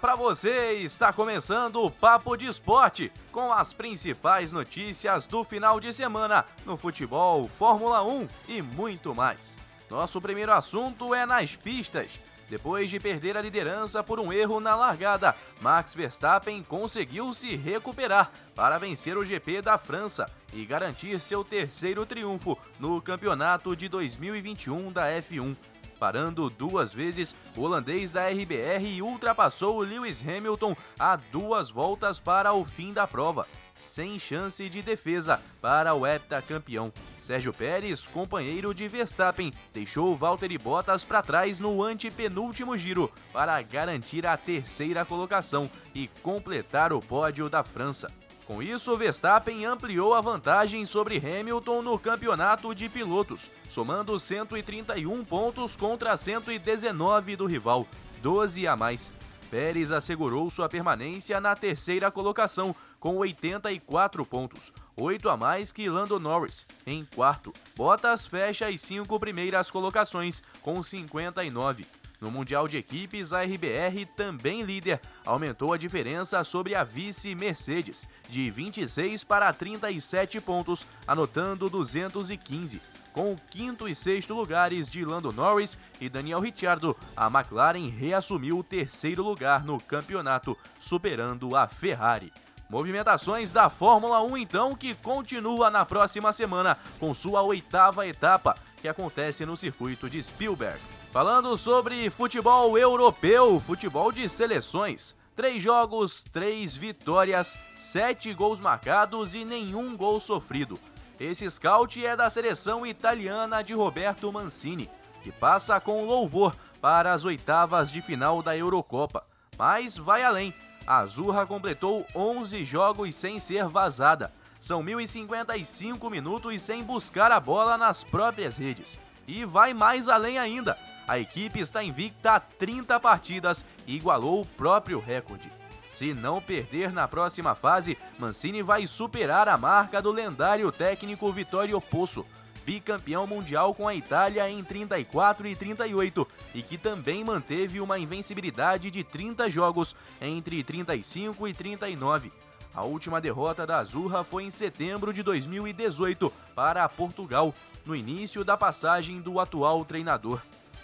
Para você, está começando o Papo de Esporte, com as principais notícias do final de semana no futebol, Fórmula 1 e muito mais. Nosso primeiro assunto é nas pistas. Depois de perder a liderança por um erro na largada, Max Verstappen conseguiu se recuperar para vencer o GP da França e garantir seu terceiro triunfo no campeonato de 2021 da F1. Parando duas vezes, o holandês da RBR ultrapassou o Lewis Hamilton a duas voltas para o fim da prova, sem chance de defesa para o heptacampeão. Sérgio Pérez, companheiro de Verstappen, deixou Valtteri Bottas para trás no antepenúltimo giro para garantir a terceira colocação e completar o pódio da França. Com isso, Verstappen ampliou a vantagem sobre Hamilton no campeonato de pilotos, somando 131 pontos contra 119 do rival, 12 a mais. Pérez assegurou sua permanência na terceira colocação, com 84 pontos, 8 a mais que Lando Norris. Em quarto, Bottas fecha as cinco primeiras colocações, com 59. No Mundial de Equipes, a RBR, também líder, aumentou a diferença sobre a vice Mercedes, de 26 para 37 pontos, anotando 215. Com o quinto e sexto lugares de Lando Norris e Daniel Ricciardo, a McLaren reassumiu o terceiro lugar no campeonato, superando a Ferrari. Movimentações da Fórmula 1 então que continua na próxima semana com sua oitava etapa, que acontece no circuito de Spielberg. Falando sobre futebol europeu, futebol de seleções. Três jogos, três vitórias, sete gols marcados e nenhum gol sofrido. Esse scout é da seleção italiana de Roberto Mancini, que passa com louvor para as oitavas de final da Eurocopa. Mas vai além. A Azurra completou 11 jogos sem ser vazada. São 1.055 minutos sem buscar a bola nas próprias redes. E vai mais além ainda a equipe está invicta a 30 partidas e igualou o próprio recorde. Se não perder na próxima fase, Mancini vai superar a marca do lendário técnico Vittorio Pozzo, bicampeão mundial com a Itália em 34 e 38 e que também manteve uma invencibilidade de 30 jogos entre 35 e 39. A última derrota da Azurra foi em setembro de 2018 para Portugal, no início da passagem do atual treinador.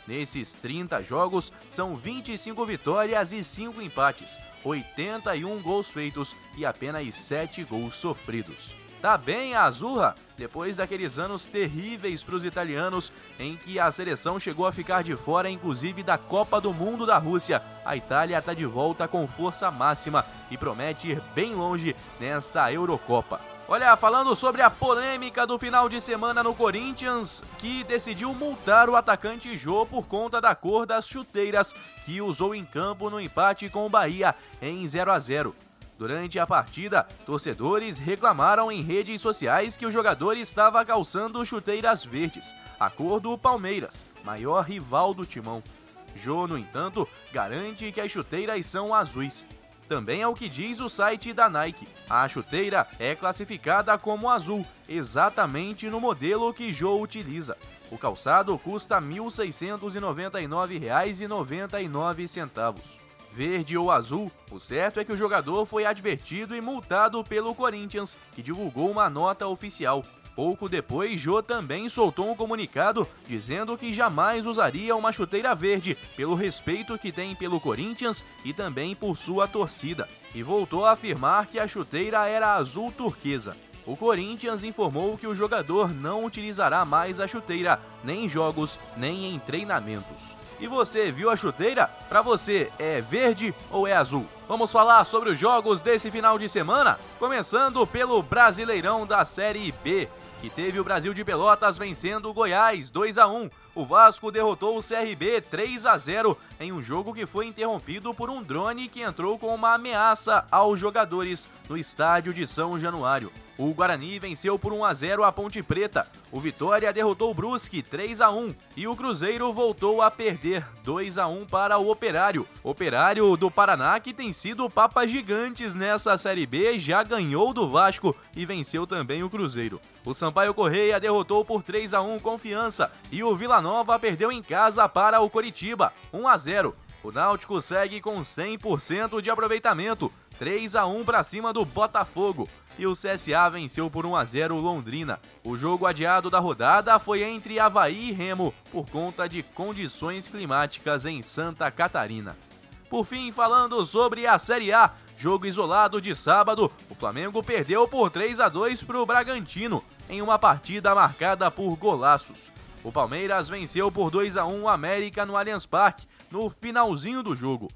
Nesses 30 jogos, são 25 vitórias e 5 empates, 81 gols feitos e apenas 7 gols sofridos. Tá bem a Azurra, depois daqueles anos terríveis para os italianos, em que a seleção chegou a ficar de fora, inclusive da Copa do Mundo da Rússia. A Itália está de volta com força máxima e promete ir bem longe nesta Eurocopa. Olha, falando sobre a polêmica do final de semana no Corinthians, que decidiu multar o atacante Jô por conta da cor das chuteiras que usou em campo no empate com o Bahia em 0 a 0. Durante a partida, torcedores reclamaram em redes sociais que o jogador estava calçando chuteiras verdes, a cor do Palmeiras, maior rival do timão. Jô, no entanto, garante que as chuteiras são azuis. Também é o que diz o site da Nike. A chuteira é classificada como azul, exatamente no modelo que Joe utiliza. O calçado custa R$ 1.699,99. Verde ou azul, o certo é que o jogador foi advertido e multado pelo Corinthians, que divulgou uma nota oficial. Pouco depois, Jô também soltou um comunicado dizendo que jamais usaria uma chuteira verde pelo respeito que tem pelo Corinthians e também por sua torcida, e voltou a afirmar que a chuteira era azul turquesa. O Corinthians informou que o jogador não utilizará mais a chuteira, nem em jogos, nem em treinamentos. E você viu a chuteira? Para você é verde ou é azul? Vamos falar sobre os jogos desse final de semana, começando pelo Brasileirão da Série B, que teve o Brasil de Pelotas vencendo o Goiás 2 a 1. O Vasco derrotou o CRB 3 a 0 em um jogo que foi interrompido por um drone que entrou com uma ameaça aos jogadores no estádio de São Januário. O Guarani venceu por 1 a 0 a Ponte Preta. O Vitória derrotou o Brusque 3 a 1 e o Cruzeiro voltou a perder 2 a 1 para o Operário. Operário do Paraná que tem sido papas gigantes nessa Série B, já ganhou do Vasco e venceu também o Cruzeiro. O Sampaio Correia derrotou por 3 a 1 Confiança e o Vila Nova perdeu em casa para o Coritiba 1 a 0. O Náutico segue com 100% de aproveitamento, 3 a 1 para cima do Botafogo e o CSA venceu por 1 a 0 Londrina. O jogo adiado da rodada foi entre Havaí e Remo por conta de condições climáticas em Santa Catarina. Por fim, falando sobre a Série A, jogo isolado de sábado, o Flamengo perdeu por 3 a 2 para o Bragantino em uma partida marcada por golaços. O Palmeiras venceu por 2 a 1 o América no Allianz Parque no finalzinho do jogo.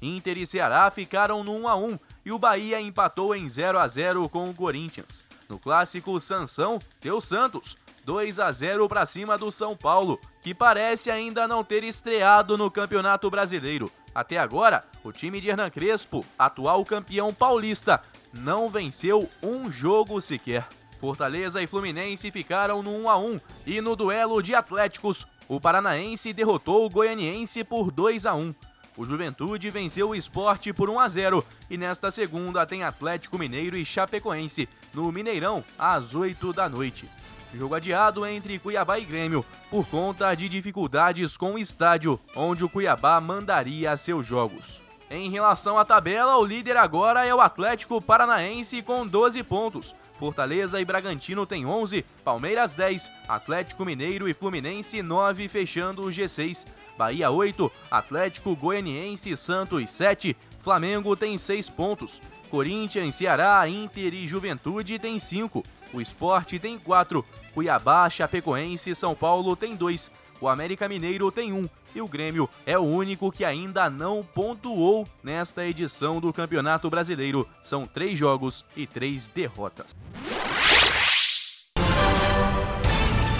Inter e Ceará ficaram no 1 a 1 e o Bahia empatou em 0 a 0 com o Corinthians. No clássico Sansão, deu Santos 2 a 0 para cima do São Paulo, que parece ainda não ter estreado no Campeonato Brasileiro. Até agora, o time de Hernan Crespo, atual campeão paulista, não venceu um jogo sequer. Fortaleza e Fluminense ficaram no 1 a 1 e no duelo de Atléticos, o Paranaense derrotou o Goianiense por 2 a 1. O Juventude venceu o esporte por 1 a 0 e nesta segunda tem Atlético Mineiro e Chapecoense no Mineirão às 8 da noite. Jogo adiado entre Cuiabá e Grêmio por conta de dificuldades com o estádio onde o Cuiabá mandaria seus jogos. Em relação à tabela, o líder agora é o Atlético Paranaense com 12 pontos. Fortaleza e Bragantino têm 11, Palmeiras 10, Atlético Mineiro e Fluminense 9 fechando o G6. Bahia 8, Atlético Goianiense Santos 7, Flamengo tem 6 pontos. Corinthians, Ceará, Inter e Juventude tem 5. O Esporte tem 4. Cuiabá, Chapecoense e São Paulo tem 2. O América Mineiro tem 1. E o Grêmio é o único que ainda não pontuou nesta edição do Campeonato Brasileiro. São 3 jogos e 3 derrotas.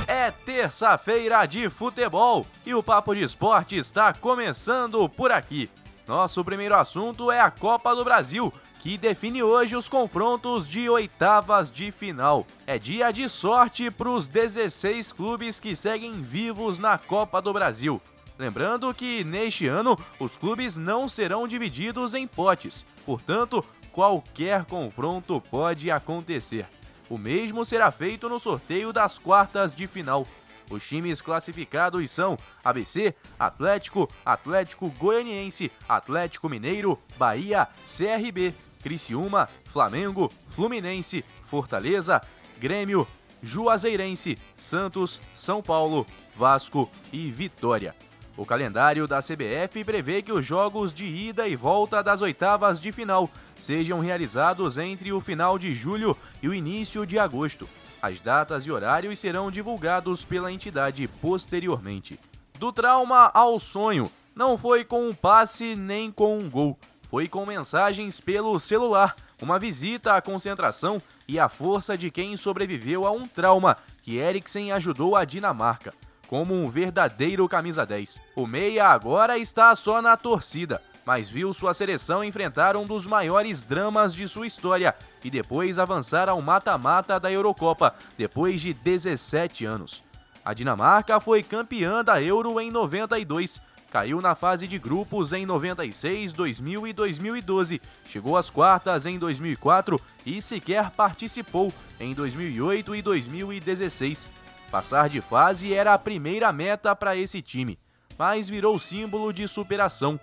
É terça-feira de futebol e o Papo de Esporte está começando por aqui. Nosso primeiro assunto é a Copa do Brasil, que define hoje os confrontos de oitavas de final. É dia de sorte para os 16 clubes que seguem vivos na Copa do Brasil. Lembrando que neste ano os clubes não serão divididos em potes, portanto, qualquer confronto pode acontecer. O mesmo será feito no sorteio das quartas de final. Os times classificados são ABC, Atlético, Atlético Goianiense, Atlético Mineiro, Bahia, CRB, Criciúma, Flamengo, Fluminense, Fortaleza, Grêmio, Juazeirense, Santos, São Paulo, Vasco e Vitória. O calendário da CBF prevê que os jogos de ida e volta das oitavas de final sejam realizados entre o final de julho e o início de agosto. As datas e horários serão divulgados pela entidade posteriormente. Do trauma ao sonho, não foi com um passe nem com um gol, foi com mensagens pelo celular, uma visita à concentração e a força de quem sobreviveu a um trauma que Eriksen ajudou a Dinamarca como um verdadeiro camisa 10. O meia agora está só na torcida, mas viu sua seleção enfrentar um dos maiores dramas de sua história e depois avançar ao mata-mata da Eurocopa, depois de 17 anos. A Dinamarca foi campeã da Euro em 92, caiu na fase de grupos em 96, 2000 e 2012, chegou às quartas em 2004 e sequer participou em 2008 e 2016. Passar de fase era a primeira meta para esse time, mas virou símbolo de superação.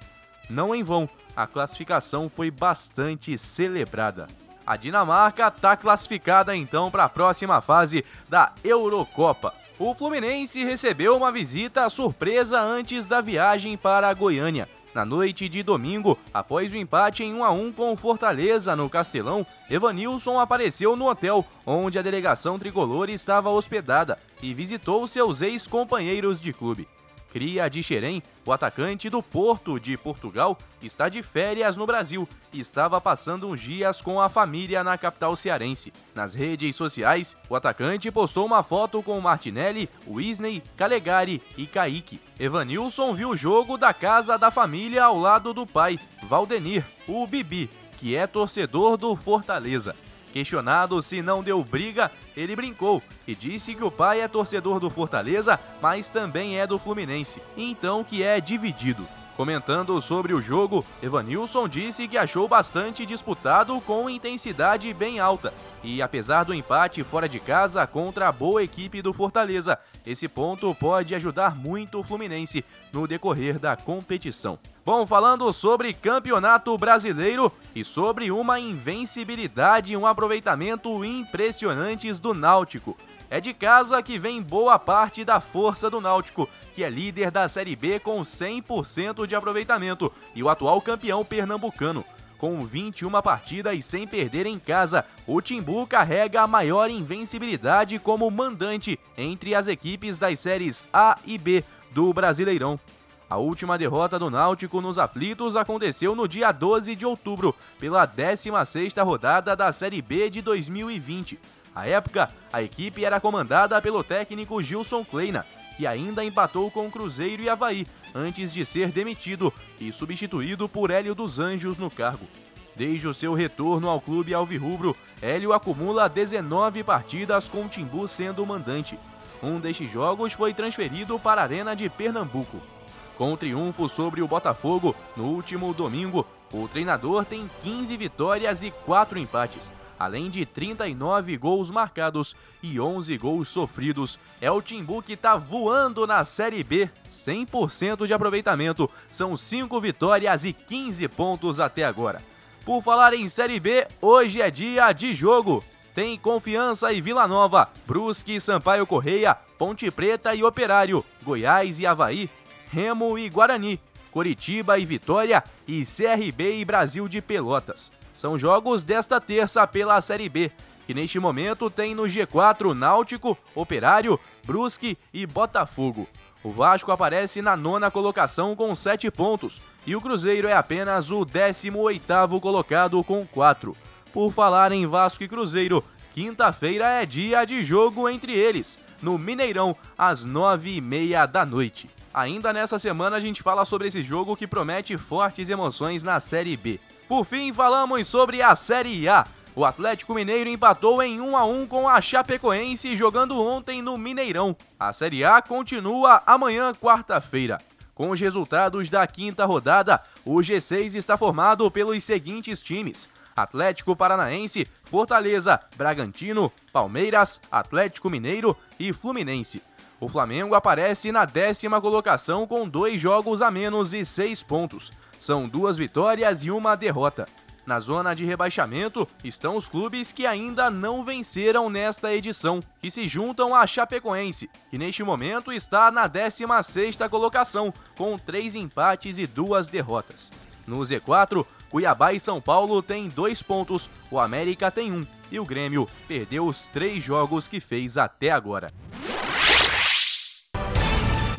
Não em vão, a classificação foi bastante celebrada. A Dinamarca está classificada então para a próxima fase da Eurocopa. O Fluminense recebeu uma visita surpresa antes da viagem para a Goiânia. Na noite de domingo, após o empate em 1 a 1 com Fortaleza no Castelão, Evanilson apareceu no hotel onde a delegação tricolor estava hospedada e visitou seus ex-companheiros de clube. Cria de Xerém, o atacante do Porto de Portugal, está de férias no Brasil e estava passando uns dias com a família na capital cearense. Nas redes sociais, o atacante postou uma foto com Martinelli, Wisney, Calegari e Kaique. Evanilson viu o jogo da casa da família ao lado do pai, Valdenir, o Bibi, que é torcedor do Fortaleza. Questionado se não deu briga, ele brincou e disse que o pai é torcedor do Fortaleza, mas também é do Fluminense, então que é dividido. Comentando sobre o jogo, Evanilson disse que achou bastante disputado com intensidade bem alta. E apesar do empate fora de casa contra a boa equipe do Fortaleza, esse ponto pode ajudar muito o Fluminense no decorrer da competição. Bom, falando sobre campeonato brasileiro e sobre uma invencibilidade e um aproveitamento impressionantes do Náutico. É de casa que vem boa parte da força do Náutico, que é líder da Série B com 100% de aproveitamento e o atual campeão pernambucano. Com 21 partidas sem perder em casa, o Timbu carrega a maior invencibilidade como mandante entre as equipes das séries A e B do Brasileirão. A última derrota do Náutico nos aflitos aconteceu no dia 12 de outubro, pela 16ª rodada da Série B de 2020. À época, a equipe era comandada pelo técnico Gilson Kleina, que ainda empatou com Cruzeiro e Havaí antes de ser demitido e substituído por Hélio dos Anjos no cargo. Desde o seu retorno ao clube alvirrubro, Hélio acumula 19 partidas com o Timbu sendo o mandante. Um destes jogos foi transferido para a Arena de Pernambuco. Com o triunfo sobre o Botafogo no último domingo, o treinador tem 15 vitórias e 4 empates, além de 39 gols marcados e 11 gols sofridos. É o Timbu que está voando na Série B, 100% de aproveitamento, são 5 vitórias e 15 pontos até agora. Por falar em Série B, hoje é dia de jogo. Tem Confiança e Vila Nova, Brusque, Sampaio Correia, Ponte Preta e Operário, Goiás e Havaí, Remo e Guarani, Coritiba e Vitória e CRB e Brasil de Pelotas. São jogos desta terça pela Série B, que neste momento tem no G4 Náutico, Operário, Brusque e Botafogo. O Vasco aparece na nona colocação com 7 pontos e o Cruzeiro é apenas o 18º colocado com 4. Por falar em Vasco e Cruzeiro, quinta-feira é dia de jogo entre eles, no Mineirão, às 9h30 da noite. Ainda nessa semana a gente fala sobre esse jogo que promete fortes emoções na Série B. Por fim, falamos sobre a Série A. O Atlético Mineiro empatou em 1 a 1 com a Chapecoense jogando ontem no Mineirão. A Série A continua amanhã, quarta-feira. Com os resultados da quinta rodada, o G6 está formado pelos seguintes times: Atlético Paranaense, Fortaleza, Bragantino, Palmeiras, Atlético Mineiro e Fluminense. O Flamengo aparece na décima colocação com dois jogos a menos e seis pontos. São duas vitórias e uma derrota. Na zona de rebaixamento estão os clubes que ainda não venceram nesta edição, que se juntam à Chapecoense, que neste momento está na 16ª colocação, com três empates e duas derrotas. No Z4, Cuiabá e São Paulo têm dois pontos, o América tem um, e o Grêmio perdeu os três jogos que fez até agora.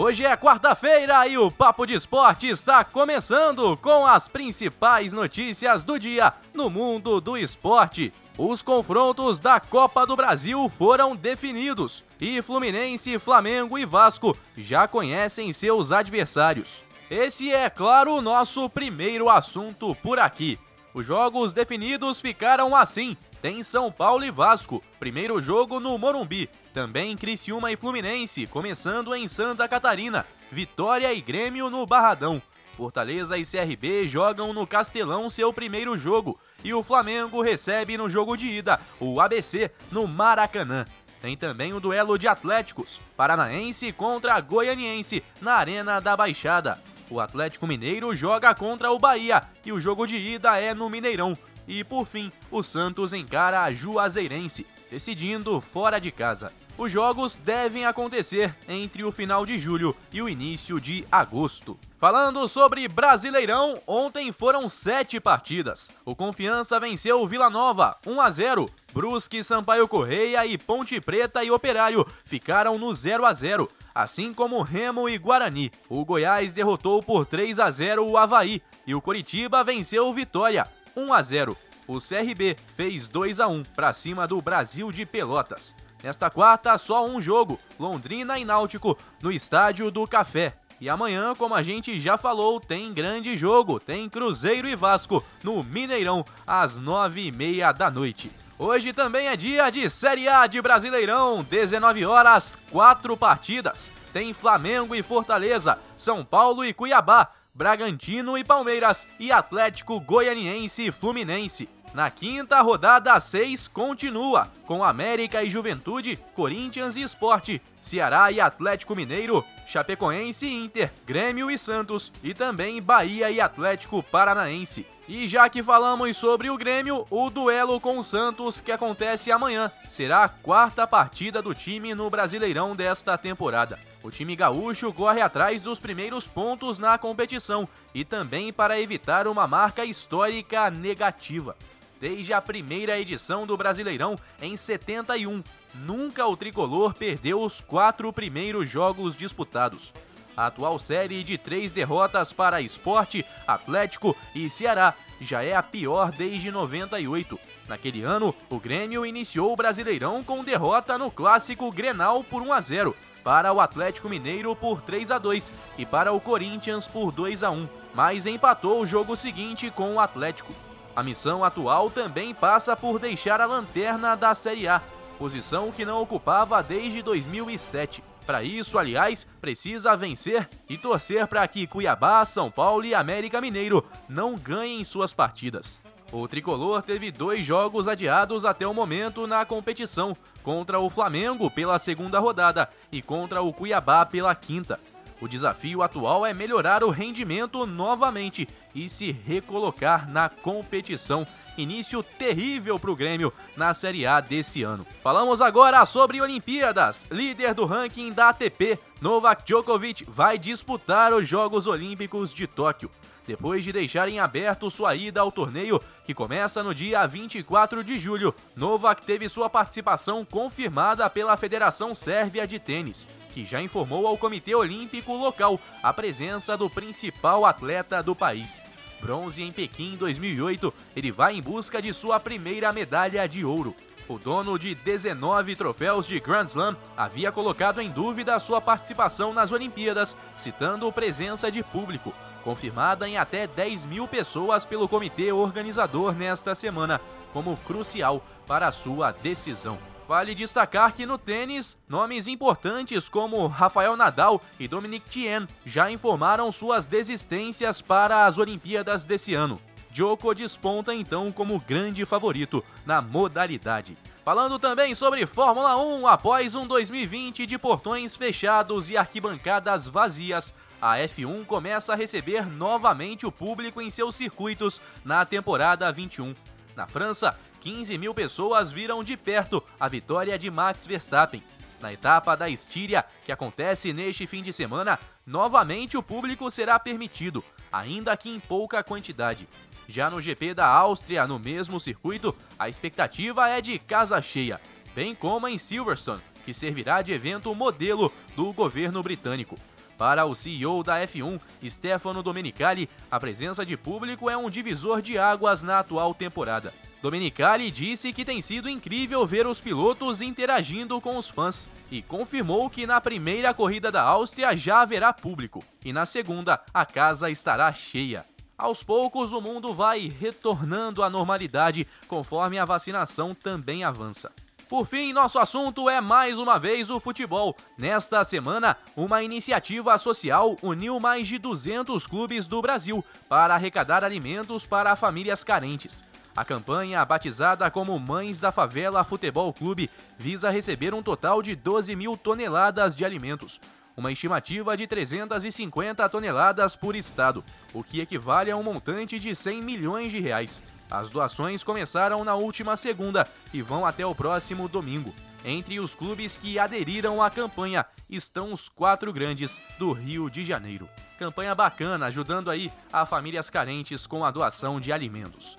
Hoje é quarta-feira e o Papo de Esporte está começando com as principais notícias do dia no mundo do esporte. Os confrontos da Copa do Brasil foram definidos e Fluminense, Flamengo e Vasco já conhecem seus adversários. Esse é, claro, o nosso primeiro assunto por aqui. Os jogos definidos ficaram assim: tem São Paulo e Vasco, primeiro jogo no Morumbi. Também Criciúma e Fluminense, começando em Santa Catarina. Vitória e Grêmio no Barradão. Fortaleza e CRB jogam no Castelão seu primeiro jogo. E o Flamengo recebe no jogo de ida o ABC no Maracanã. Tem também o duelo de Atléticos, Paranaense contra Goianiense, na Arena da Baixada. O Atlético Mineiro joga contra o Bahia e o jogo de ida é no Mineirão. E por fim, o Santos encara a Juazeirense, decidindo fora de casa. Os jogos devem acontecer entre o final de julho e o início de agosto. Falando sobre Brasileirão, ontem foram sete partidas. O Confiança venceu o Vila Nova 1 a 0. Brusque, Sampaio Correia e Ponte Preta e Operário ficaram no 0 a 0 assim como Remo e Guarani. O Goiás derrotou por 3 a 0 o Havaí e o Coritiba venceu o Vitória 1 a 0. O CRB fez 2 a 1 para cima do Brasil de Pelotas. Nesta quarta, só um jogo: Londrina e Náutico no Estádio do Café. E amanhã, como a gente já falou, tem grande jogo. Tem Cruzeiro e Vasco no Mineirão às nove e meia da noite. Hoje também é dia de Série A de Brasileirão, 19 horas, quatro partidas. Tem Flamengo e Fortaleza, São Paulo e Cuiabá, Bragantino e Palmeiras e Atlético Goianiense e Fluminense. Na quinta rodada, 6 continua, com América e Juventude, Corinthians e Esporte, Ceará e Atlético Mineiro, Chapecoense e Inter, Grêmio e Santos e também Bahia e Atlético Paranaense. E já que falamos sobre o Grêmio, o duelo com o Santos, que acontece amanhã, será a quarta partida do time no Brasileirão desta temporada. O time gaúcho corre atrás dos primeiros pontos na competição e também para evitar uma marca histórica negativa desde a primeira edição do Brasileirão em 71. Nunca o tricolor perdeu os quatro primeiros jogos disputados. A atual série de três derrotas para Esporte, Atlético e Ceará já é a pior desde 98. Naquele ano, o Grêmio iniciou o Brasileirão com derrota no clássico Grenal por 1 a 0, para o Atlético Mineiro por 3 a 2 e para o Corinthians por 2 a 1, mas empatou o jogo seguinte com o Atlético. A missão atual também passa por deixar a lanterna da Série A, posição que não ocupava desde 2007. Para isso, aliás, precisa vencer e torcer para que Cuiabá, São Paulo e América Mineiro não ganhem suas partidas. O tricolor teve dois jogos adiados até o momento na competição, contra o Flamengo pela segunda rodada e contra o Cuiabá pela quinta. O desafio atual é melhorar o rendimento novamente e se recolocar na competição. Início terrível para o Grêmio na Série A desse ano. Falamos agora sobre Olimpíadas. Líder do ranking da ATP, Novak Djokovic vai disputar os Jogos Olímpicos de Tóquio depois de deixarem aberto sua ida ao torneio, que começa no dia 24 de julho. Novak teve sua participação confirmada pela Federação Sérvia de Tênis, que já informou ao Comitê Olímpico local a presença do principal atleta do país. Bronze em Pequim 2008, ele vai em busca de sua primeira medalha de ouro. O dono de 19 troféus de Grand Slam havia colocado em dúvida sua participação nas Olimpíadas, citando presença de público confirmada em até 10 mil pessoas pelo comitê organizador nesta semana, como crucial para sua decisão. Vale destacar que no tênis, nomes importantes como Rafael Nadal e Dominic Thiem já informaram suas desistências para as Olimpíadas desse ano. Djoko desponta então como grande favorito na modalidade. Falando também sobre Fórmula 1, após um 2020 de portões fechados e arquibancadas vazias, a F1 começa a receber novamente o público em seus circuitos na temporada 21. Na França, 15 mil pessoas viram de perto a vitória de Max Verstappen. Na etapa da Estíria, que acontece neste fim de semana, novamente o público será permitido, ainda que em pouca quantidade. Já no GP da Áustria, no mesmo circuito, a expectativa é de casa cheia, bem como em Silverstone, que servirá de evento modelo do governo britânico. Para o CEO da F1, Stefano Domenicali, a presença de público é um divisor de águas na atual temporada. Domenicali disse que tem sido incrível ver os pilotos interagindo com os fãs e confirmou que na primeira corrida da Áustria já haverá público e na segunda a casa estará cheia. Aos poucos, o mundo vai retornando à normalidade conforme a vacinação também avança. Por fim, nosso assunto é mais uma vez o futebol. Nesta semana, uma iniciativa social uniu mais de 200 clubes do Brasil para arrecadar alimentos para famílias carentes. A campanha, batizada como Mães da Favela Futebol Clube, visa receber um total de 12 mil toneladas de alimentos, uma estimativa de 350 toneladas por estado, o que equivale a um montante de 100 milhões de reais. As doações começaram na última segunda e vão até o próximo domingo. Entre os clubes que aderiram à campanha estão os quatro grandes do Rio de Janeiro. Campanha bacana, ajudando aí a famílias carentes com a doação de alimentos.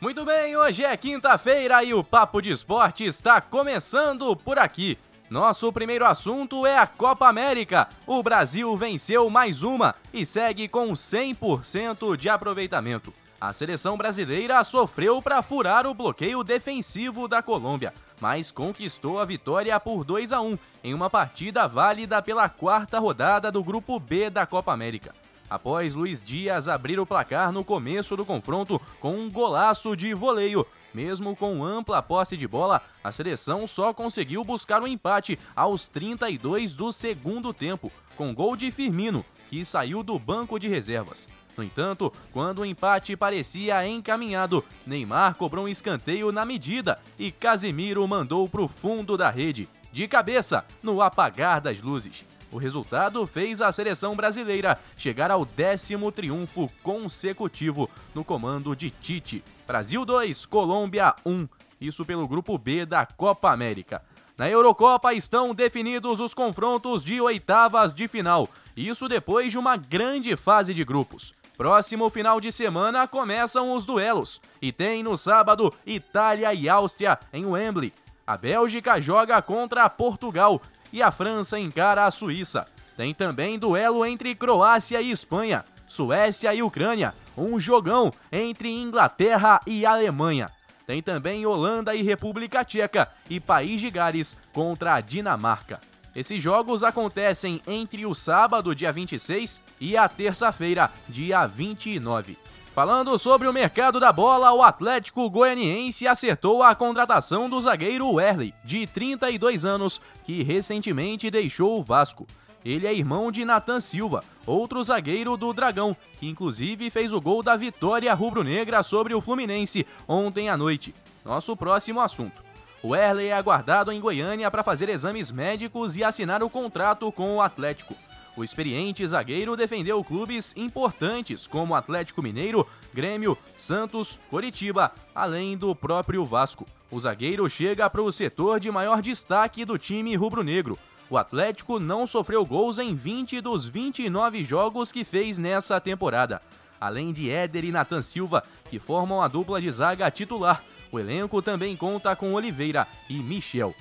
Muito bem, hoje é quinta-feira e o Papo de Esporte está começando por aqui. Nosso primeiro assunto é a Copa América. O Brasil venceu mais uma e segue com 100% de aproveitamento. A seleção brasileira sofreu para furar o bloqueio defensivo da Colômbia, mas conquistou a vitória por 2 a 1 em uma partida válida pela quarta rodada do Grupo B da Copa América. Após Luiz Dias abrir o placar no começo do confronto com um golaço de voleio, mesmo com ampla posse de bola, a seleção só conseguiu buscar o um empate aos 32 do segundo tempo, com gol de Firmino, que saiu do banco de reservas. No entanto, quando o empate parecia encaminhado, Neymar cobrou um escanteio na medida e Casemiro mandou para o fundo da rede, de cabeça, no apagar das luzes. O resultado fez a seleção brasileira chegar ao décimo triunfo consecutivo no comando de Tite. Brasil 2, Colômbia 1. Isso pelo grupo B da Copa América. Na Eurocopa estão definidos os confrontos de oitavas de final. Isso depois de uma grande fase de grupos. Próximo final de semana começam os duelos. E tem no sábado Itália e Áustria em Wembley. A Bélgica joga contra Portugal e a França encara a Suíça. Tem também duelo entre Croácia e Espanha, Suécia e Ucrânia, um jogão entre Inglaterra e Alemanha. Tem também Holanda e República Tcheca e País de Gales contra a Dinamarca. Esses jogos acontecem entre o sábado, dia 26, e a terça-feira, dia 29. Falando sobre o mercado da bola, o Atlético Goianiense acertou a contratação do zagueiro Werley, de 32 anos, que recentemente deixou o Vasco. Ele é irmão de Nathan Silva, outro zagueiro do Dragão, que inclusive fez o gol da vitória rubro-negra sobre o Fluminense ontem à noite. Nosso próximo assunto. O Werley é aguardado em Goiânia para fazer exames médicos e assinar o contrato com o Atlético. O experiente zagueiro defendeu clubes importantes como Atlético Mineiro, Grêmio, Santos, Coritiba, além do próprio Vasco. O zagueiro chega para o setor de maior destaque do time rubro-negro. O Atlético não sofreu gols em 20 dos 29 jogos que fez nessa temporada. Além de Éder e Nathan Silva, que formam a dupla de zaga titular, o elenco também conta com Oliveira e Michel.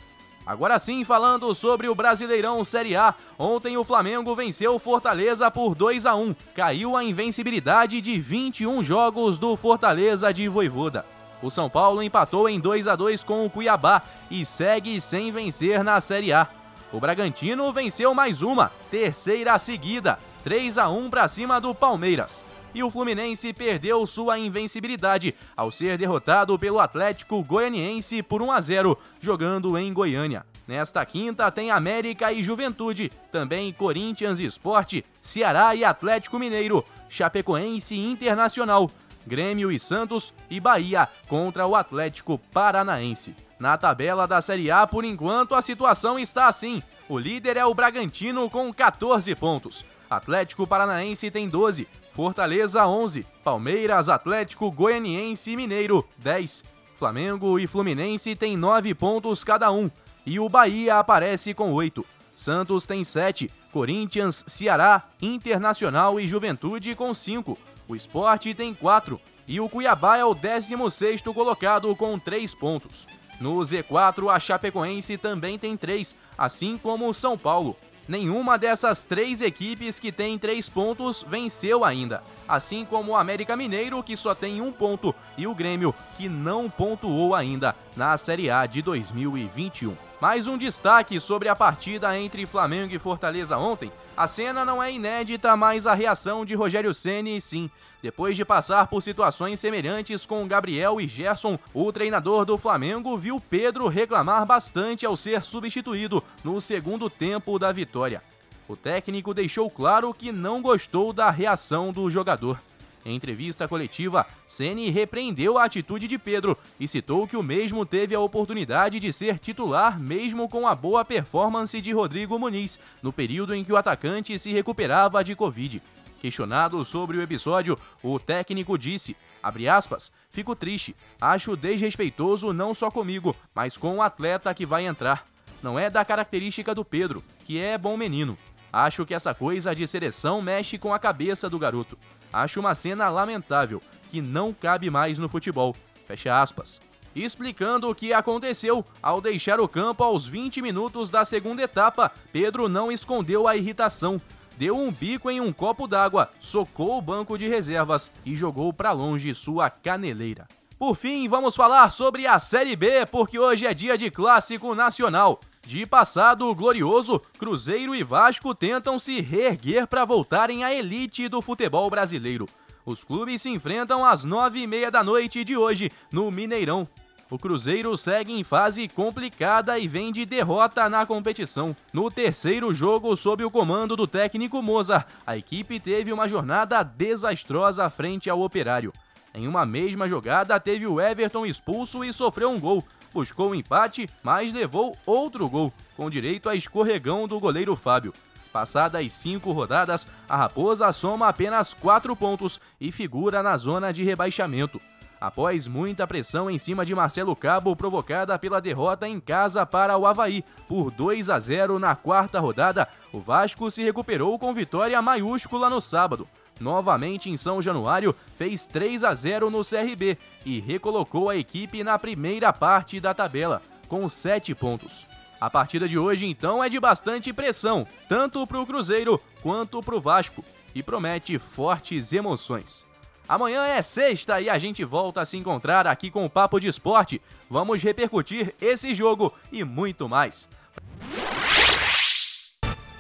Agora sim, falando sobre o Brasileirão Série A, ontem o Flamengo venceu o Fortaleza por 2 a 1. Caiu a invencibilidade de 21 jogos do Fortaleza de Voivoda. O São Paulo empatou em 2 a 2 com o Cuiabá e segue sem vencer na Série A. O Bragantino venceu mais uma, terceira seguida, 3 a 1 para cima do Palmeiras e o Fluminense perdeu sua invencibilidade ao ser derrotado pelo Atlético Goianiense por 1 a 0, jogando em Goiânia. Nesta quinta tem América e Juventude, também Corinthians Esporte, Ceará e Atlético Mineiro, Chapecoense e Internacional, Grêmio e Santos e Bahia contra o Atlético Paranaense. Na tabela da Série A, por enquanto, a situação está assim. O líder é o Bragantino com 14 pontos. Atlético Paranaense tem 12, Fortaleza 11, Palmeiras, Atlético, Goianiense e Mineiro 10. Flamengo e Fluminense têm 9 pontos cada um e o Bahia aparece com 8. Santos tem 7, Corinthians, Ceará, Internacional e Juventude com 5. O Esporte tem 4 e o Cuiabá é o 16º colocado com 3 pontos. No Z4, a Chapecoense também tem 3, assim como o São Paulo. Nenhuma dessas três equipes que tem três pontos venceu ainda, assim como o América Mineiro, que só tem um ponto, e o Grêmio, que não pontuou ainda na Série A de 2021. Mais um destaque sobre a partida entre Flamengo e Fortaleza ontem. A cena não é inédita, mas a reação de Rogério Ceni sim. Depois de passar por situações semelhantes com Gabriel e Gerson, o treinador do Flamengo viu Pedro reclamar bastante ao ser substituído no segundo tempo da vitória. O técnico deixou claro que não gostou da reação do jogador. Em entrevista coletiva, Ceni repreendeu a atitude de Pedro e citou que o mesmo teve a oportunidade de ser titular mesmo com a boa performance de Rodrigo Muniz, no período em que o atacante se recuperava de Covid. Questionado sobre o episódio, o técnico disse, aspas, fico triste, acho desrespeitoso não só comigo, mas com o atleta que vai entrar. Não é da característica do Pedro, que é bom menino. Acho que essa coisa de seleção mexe com a cabeça do garoto. Acho uma cena lamentável, que não cabe mais no futebol. Fecha aspas. Explicando o que aconteceu, ao deixar o campo aos 20 minutos da segunda etapa, Pedro não escondeu a irritação. Deu um bico em um copo d'água, socou o banco de reservas e jogou para longe sua caneleira. Por fim, vamos falar sobre a Série B, porque hoje é dia de clássico nacional. De passado glorioso, Cruzeiro e Vasco tentam se reerguer para voltarem à elite do futebol brasileiro. Os clubes se enfrentam às nove e meia da noite de hoje, no Mineirão. O Cruzeiro segue em fase complicada e vem de derrota na competição. No terceiro jogo, sob o comando do técnico Moza, a equipe teve uma jornada desastrosa frente ao Operário. Em uma mesma jogada, teve o Everton expulso e sofreu um gol. Buscou o um empate, mas levou outro gol, com direito a escorregão do goleiro Fábio. Passadas cinco rodadas, a Raposa soma apenas quatro pontos e figura na zona de rebaixamento. Após muita pressão em cima de Marcelo Cabo, provocada pela derrota em casa para o Havaí por 2 a 0 na quarta rodada, o Vasco se recuperou com vitória maiúscula no sábado. Novamente em São Januário, fez 3 a 0 no CRB e recolocou a equipe na primeira parte da tabela, com 7 pontos. A partida de hoje, então, é de bastante pressão, tanto para o Cruzeiro quanto para o Vasco, e promete fortes emoções. Amanhã é sexta e a gente volta a se encontrar aqui com o Papo de Esporte. Vamos repercutir esse jogo e muito mais.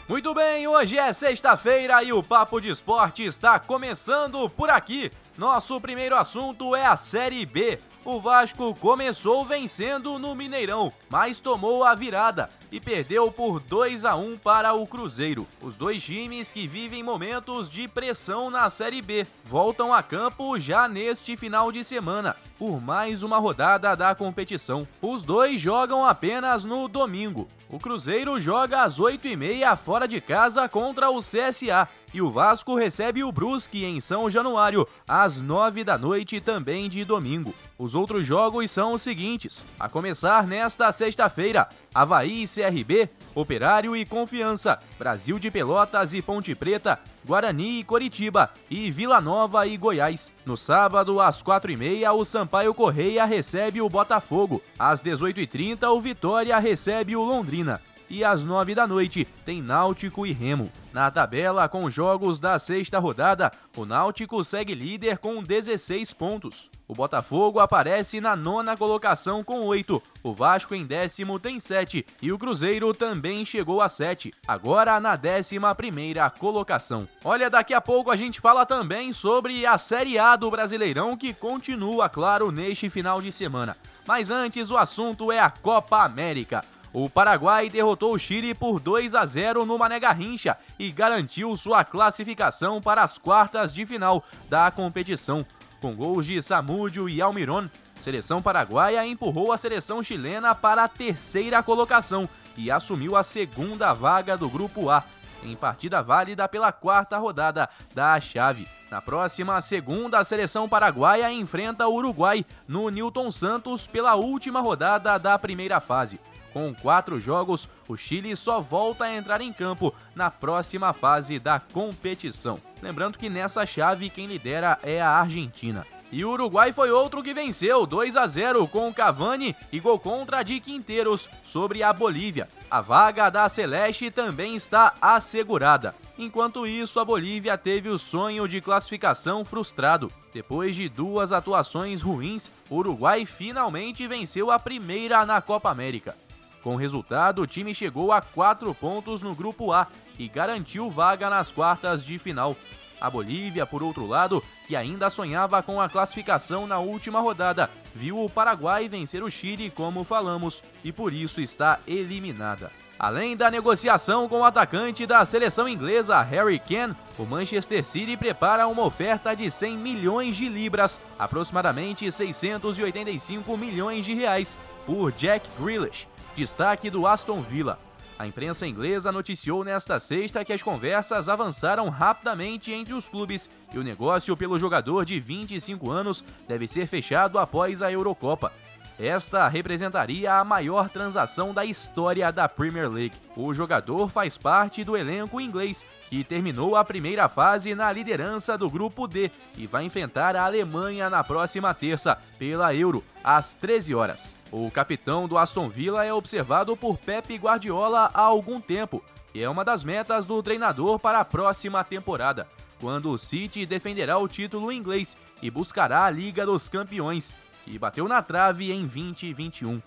Muito bem, hoje é sexta-feira e o Papo de Esporte está começando por aqui. Nosso primeiro assunto é a Série B. O Vasco começou vencendo no Mineirão, mas tomou a virada e perdeu por 2 a 1 para o Cruzeiro. Os dois times que vivem momentos de pressão na Série B voltam a campo já neste final de semana, por mais uma rodada da competição. Os dois jogam apenas no domingo. O Cruzeiro joga às 8h30 fora de casa contra o CSA e o Vasco recebe o Brusque em São Januário às 9 da noite também de domingo. Os outros jogos são os seguintes: a começar nesta sexta-feira, Havaí e CRB, Operário e Confiança, Brasil de Pelotas e Ponte Preta, Guarani e Coritiba e Vila Nova e Goiás. No sábado, às 4h30, o Sampaio Correia recebe o Botafogo. Às 18h30, o Vitória recebe o Londrina. E às 9 da noite tem Náutico e Remo. Na tabela, com jogos da sexta rodada, o Náutico segue líder com 16 pontos. O Botafogo aparece na nona colocação com 8, o Vasco em décimo tem 7 e o Cruzeiro também chegou a 7, agora na décima primeira colocação. Olha, daqui a pouco a gente fala também sobre a Série A do Brasileirão que continua, claro, neste final de semana. Mas antes o assunto é a Copa América. O Paraguai derrotou o Chile por 2 a 0 no Mané Garrincha e garantiu sua classificação para as quartas de final da competição. Com gols de Samúdio e Almiron, seleção paraguaia empurrou a seleção chilena para a terceira colocação e assumiu a segunda vaga do Grupo A, em partida válida pela quarta rodada da chave. Na próxima segunda, a seleção paraguaia enfrenta o Uruguai no Newton Santos pela última rodada da primeira fase. Com quatro jogos, o Chile só volta a entrar em campo na próxima fase da competição. Lembrando que nessa chave quem lidera é a Argentina. E o Uruguai foi outro que venceu 2 a 0 com Cavani e gol contra de Quinteiros sobre a Bolívia. A vaga da Celeste também está assegurada. Enquanto isso, a Bolívia teve o sonho de classificação frustrado. Depois de duas atuações ruins, o Uruguai finalmente venceu a primeira na Copa América. Com o resultado, o time chegou a quatro pontos no Grupo A e garantiu vaga nas quartas de final. A Bolívia, por outro lado, que ainda sonhava com a classificação na última rodada, viu o Paraguai vencer o Chile, como falamos, e por isso está eliminada. Além da negociação com o atacante da seleção inglesa Harry Kane, o Manchester City prepara uma oferta de 100 milhões de libras, aproximadamente 685 milhões de reais, por Jack Grealish, destaque do Aston Villa. A imprensa inglesa noticiou nesta sexta que as conversas avançaram rapidamente entre os clubes e o negócio pelo jogador de 25 anos deve ser fechado após a Eurocopa. Esta representaria a maior transação da história da Premier League. O jogador faz parte do elenco inglês, que terminou a primeira fase na liderança do grupo D e vai enfrentar a Alemanha na próxima terça pela Euro, às 13 horas. O capitão do Aston Villa é observado por Pep Guardiola há algum tempo e é uma das metas do treinador para a próxima temporada, quando o City defenderá o título inglês e buscará a Liga dos Campeões e bateu na trave em 2021.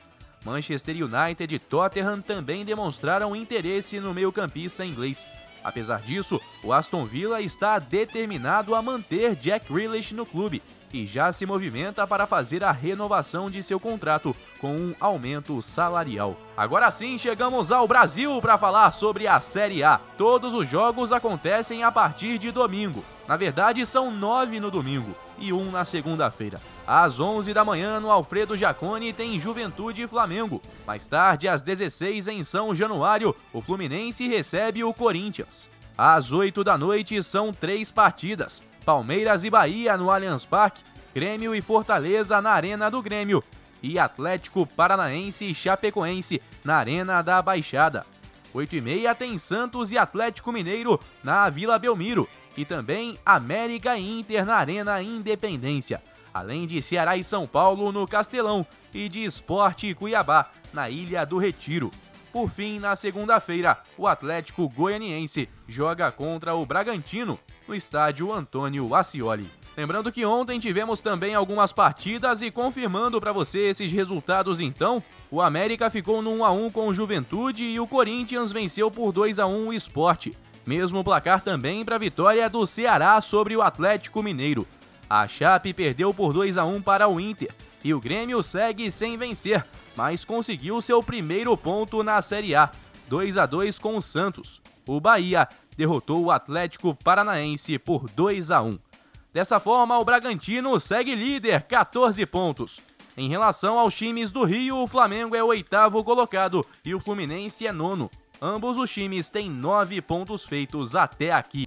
Manchester United e Tottenham também demonstraram interesse no meio-campista inglês. Apesar disso, o Aston Villa está determinado a manter Jack Grealish no clube e já se movimenta para fazer a renovação de seu contrato com um aumento salarial. Agora sim, chegamos ao Brasil para falar sobre a Série A. Todos os jogos acontecem a partir de domingo. Na verdade, são nove no domingo e um na segunda-feira. Às 11 da manhã, no Alfredo Jaconi, tem Juventude e Flamengo. Mais tarde, às 16 em São Januário, o Fluminense recebe o Corinthians. Às 8 da noite, são três partidas. Palmeiras e Bahia no Allianz Parque, Grêmio e Fortaleza na Arena do Grêmio e Atlético Paranaense e Chapecoense na Arena da Baixada. 8 e meia tem Santos e Atlético Mineiro na Vila Belmiro e também América e Inter na Arena Independência, além de Ceará e São Paulo no Castelão e de Esporte e Cuiabá na Ilha do Retiro. Por fim, na segunda-feira, o Atlético Goianiense joga contra o Bragantino no estádio Antônio Ascioli. Lembrando que ontem tivemos também algumas partidas e confirmando para você esses resultados então, o América ficou no 1 a 1 com o Juventude e o Corinthians venceu por 2 a 1 o Esporte. Mesmo placar também para a vitória do Ceará sobre o Atlético Mineiro. A Chape perdeu por 2 a 1 para o Inter e o Grêmio segue sem vencer, mas conseguiu seu primeiro ponto na Série A, 2 a 2 com o Santos. O Bahia derrotou o Atlético Paranaense por 2 a 1. Dessa forma, o Bragantino segue líder, 14 pontos. Em relação aos times do Rio, o Flamengo é o oitavo colocado e o Fluminense é nono. Ambos os times têm nove pontos feitos até aqui.